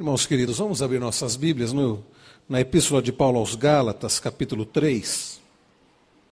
Irmãos queridos, vamos abrir nossas Bíblias no, na Epístola de Paulo aos Gálatas, capítulo 3.